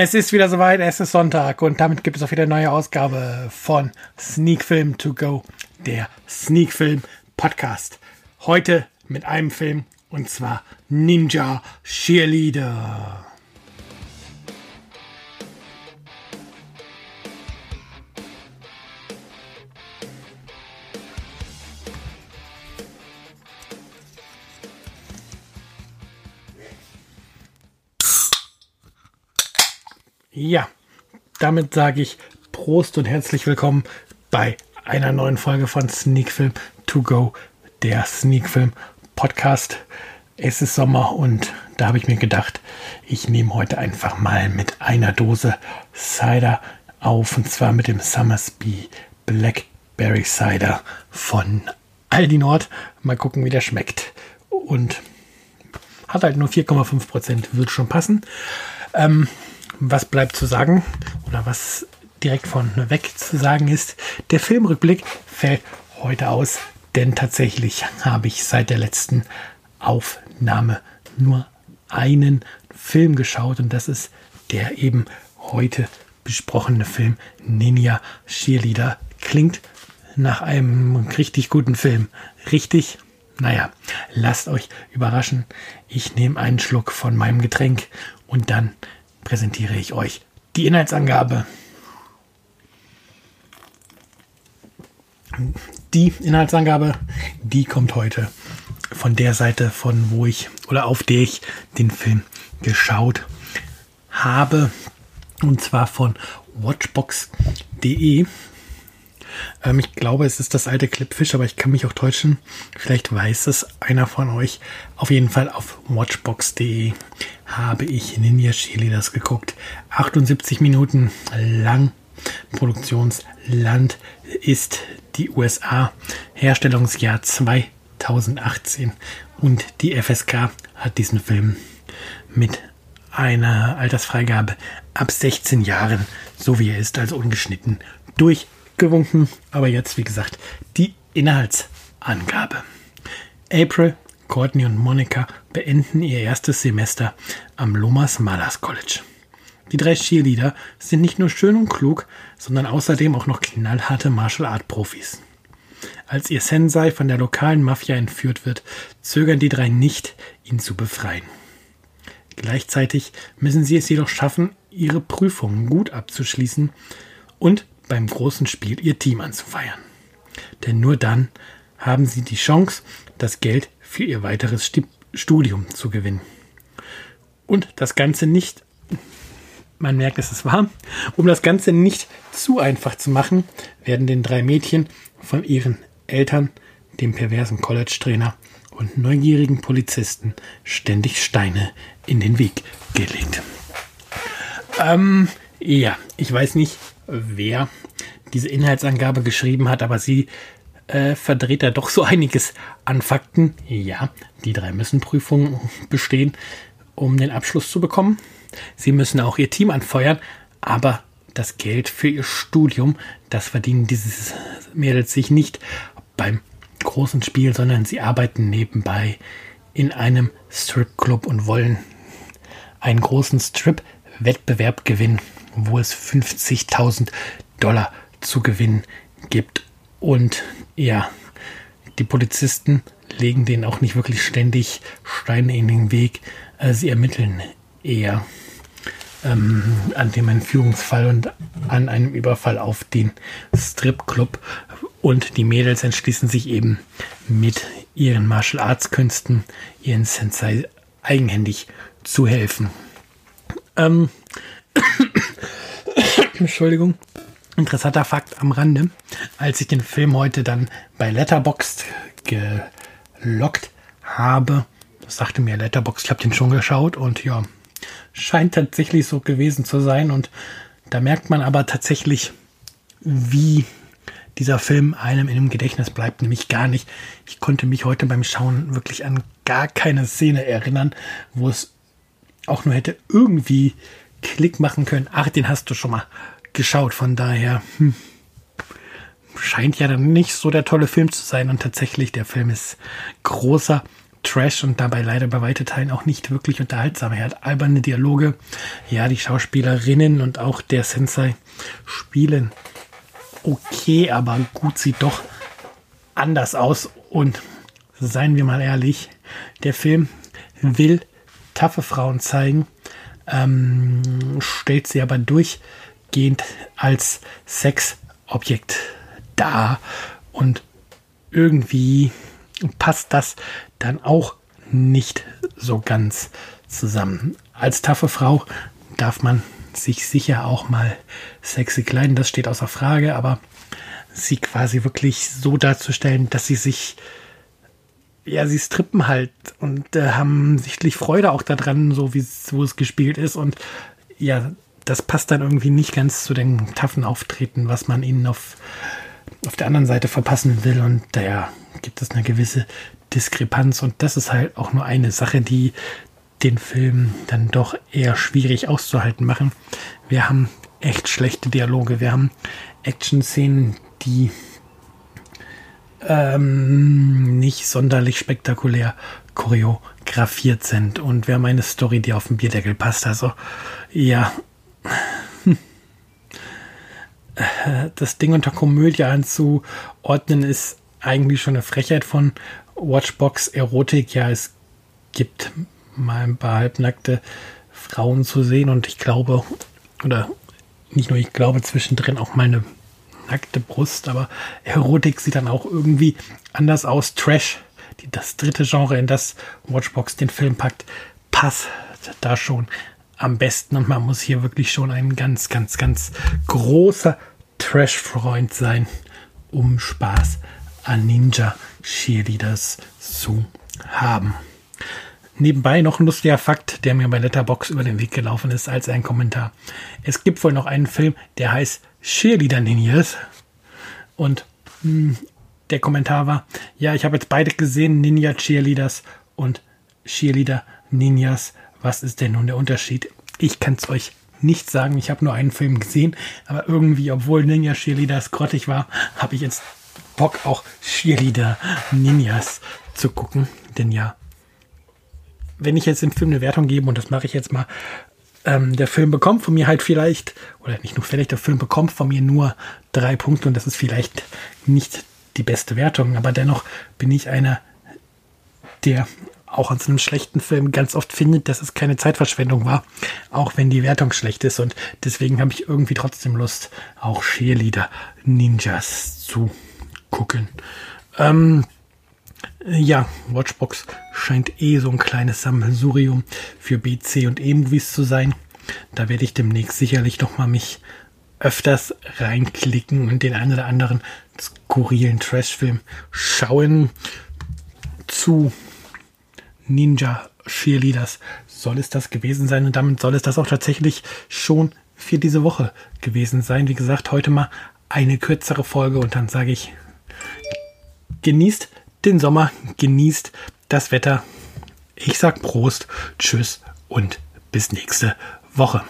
Es ist wieder soweit, es ist Sonntag und damit gibt es auch wieder eine neue Ausgabe von Sneak Film to Go, der Sneak Film Podcast. Heute mit einem Film und zwar Ninja Cheerleader. Ja, damit sage ich Prost und herzlich willkommen bei einer neuen Folge von Sneak Film To Go, der Sneak Film Podcast. Es ist Sommer und da habe ich mir gedacht, ich nehme heute einfach mal mit einer Dose Cider auf und zwar mit dem Summersby Blackberry Cider von Aldi Nord. Mal gucken, wie der schmeckt. Und hat halt nur 4,5 Prozent, wird schon passen. Ähm, was bleibt zu sagen oder was direkt von weg zu sagen ist, der Filmrückblick fällt heute aus, denn tatsächlich habe ich seit der letzten Aufnahme nur einen Film geschaut und das ist der eben heute besprochene Film Ninja Cheerleader. Klingt nach einem richtig guten Film. Richtig? Naja, lasst euch überraschen. Ich nehme einen Schluck von meinem Getränk und dann präsentiere ich euch die Inhaltsangabe. Die Inhaltsangabe, die kommt heute von der Seite, von wo ich oder auf der ich den Film geschaut habe. Und zwar von watchbox.de. Ähm, ich glaube, es ist das alte Clipfish, aber ich kann mich auch täuschen. Vielleicht weiß es einer von euch. Auf jeden Fall auf watchbox.de habe ich Ninja Cheerleaders geguckt. 78 Minuten lang. Produktionsland ist die USA. Herstellungsjahr 2018. Und die FSK hat diesen Film mit einer Altersfreigabe ab 16 Jahren, so wie er ist, also ungeschnitten, durchgewunken. Aber jetzt, wie gesagt, die Inhaltsangabe. April Courtney und Monica beenden ihr erstes Semester am Lomas Malers College. Die drei Cheerleader sind nicht nur schön und klug, sondern außerdem auch noch knallharte Martial Art Profis. Als ihr Sensei von der lokalen Mafia entführt wird, zögern die drei nicht, ihn zu befreien. Gleichzeitig müssen sie es jedoch schaffen, ihre Prüfungen gut abzuschließen und beim großen Spiel ihr Team anzufeiern. Denn nur dann haben sie die Chance, das Geld für ihr weiteres Studium zu gewinnen. Und das Ganze nicht, man merkt, es ist warm, um das Ganze nicht zu einfach zu machen, werden den drei Mädchen von ihren Eltern, dem perversen College-Trainer und neugierigen Polizisten ständig Steine in den Weg gelegt. Ähm, ja, ich weiß nicht, wer diese Inhaltsangabe geschrieben hat, aber sie äh, verdreht er doch so einiges an Fakten. Ja, die drei müssen Prüfungen bestehen, um den Abschluss zu bekommen. Sie müssen auch ihr Team anfeuern, aber das Geld für ihr Studium, das verdienen diese Mädels sich nicht beim großen Spiel, sondern sie arbeiten nebenbei in einem Stripclub und wollen einen großen Strip-Wettbewerb gewinnen, wo es 50.000 Dollar zu gewinnen gibt. Und ja, die Polizisten legen denen auch nicht wirklich ständig Steine in den Weg. Äh, sie ermitteln eher ähm, an dem Entführungsfall und an einem Überfall auf den Stripclub. Und die Mädels entschließen sich eben mit ihren Martial Arts Künsten, ihren Sensei eigenhändig zu helfen. Ähm, Entschuldigung. Interessanter Fakt am Rande, als ich den Film heute dann bei Letterboxd gelockt habe, sagte mir Letterboxd, ich habe den schon geschaut und ja, scheint tatsächlich so gewesen zu sein und da merkt man aber tatsächlich, wie dieser Film einem in dem Gedächtnis bleibt, nämlich gar nicht. Ich konnte mich heute beim Schauen wirklich an gar keine Szene erinnern, wo es auch nur hätte irgendwie Klick machen können. Ach, den hast du schon mal geschaut. Von daher hm, scheint ja dann nicht so der tolle Film zu sein. Und tatsächlich, der Film ist großer Trash und dabei leider bei weite Teilen auch nicht wirklich unterhaltsam. Er hat alberne Dialoge. Ja, die Schauspielerinnen und auch der Sensei spielen okay, aber gut sieht doch anders aus. Und seien wir mal ehrlich, der Film will taffe Frauen zeigen, ähm, stellt sie aber durchgehend als Sexobjekt dar. Und irgendwie passt das dann auch nicht so ganz zusammen. Als taffe Frau darf man sich sicher auch mal sexy kleiden, das steht außer Frage, aber sie quasi wirklich so darzustellen, dass sie sich, ja, sie strippen halt und äh, haben sichtlich Freude auch daran, so wie es gespielt ist und ja, das passt dann irgendwie nicht ganz zu den taffen Auftreten, was man ihnen auf, auf der anderen Seite verpassen will. Und daher gibt es eine gewisse Diskrepanz. Und das ist halt auch nur eine Sache, die den Film dann doch eher schwierig auszuhalten machen. Wir haben echt schlechte Dialoge, wir haben Action-Szenen, die ähm, nicht sonderlich spektakulär choreografiert sind und wir haben eine Story, die auf den Bierdeckel passt. Also ja, das Ding unter Komödie anzuordnen ist eigentlich schon eine Frechheit von Watchbox Erotik. Ja, es gibt mal ein paar halbnackte Frauen zu sehen und ich glaube, oder nicht nur ich glaube, zwischendrin auch mal eine nackte Brust, aber Erotik sieht dann auch irgendwie anders aus. Trash, die, das dritte Genre, in das Watchbox den Film packt, passt da schon am besten und man muss hier wirklich schon ein ganz, ganz, ganz großer Trash-Freund sein, um Spaß an Ninja Cheerleaders zu haben. Nebenbei noch ein lustiger Fakt, der mir bei Letterbox über den Weg gelaufen ist, als ein Kommentar. Es gibt wohl noch einen Film, der heißt Cheerleader Ninjas. Und mh, hm, der Kommentar war, ja, ich habe jetzt beide gesehen, Ninja Cheerleaders und Cheerleader Ninjas. Was ist denn nun der Unterschied? Ich kann es euch nicht sagen. Ich habe nur einen Film gesehen, aber irgendwie, obwohl Ninja Cheerleaders grottig war, habe ich jetzt Bock, auch Cheerleader Ninjas zu gucken. Denn ja, wenn ich jetzt dem Film eine Wertung gebe, und das mache ich jetzt mal, ähm, der Film bekommt von mir halt vielleicht, oder nicht nur vielleicht, der Film bekommt von mir nur drei Punkte und das ist vielleicht nicht die beste Wertung, aber dennoch bin ich einer, der auch an so einem schlechten Film ganz oft findet, dass es keine Zeitverschwendung war, auch wenn die Wertung schlecht ist und deswegen habe ich irgendwie trotzdem Lust, auch Cheerleader Ninjas zu gucken. Ähm, ja, Watchbox scheint eh so ein kleines Sammelsurium für BC und E-Movies zu sein. Da werde ich demnächst sicherlich noch mal mich öfters reinklicken und den einen oder anderen skurrilen Trashfilm schauen. Zu Ninja Cheerleaders soll es das gewesen sein und damit soll es das auch tatsächlich schon für diese Woche gewesen sein. Wie gesagt, heute mal eine kürzere Folge und dann sage ich, genießt den Sommer, genießt das Wetter. Ich sag Prost, Tschüss und bis nächste Woche.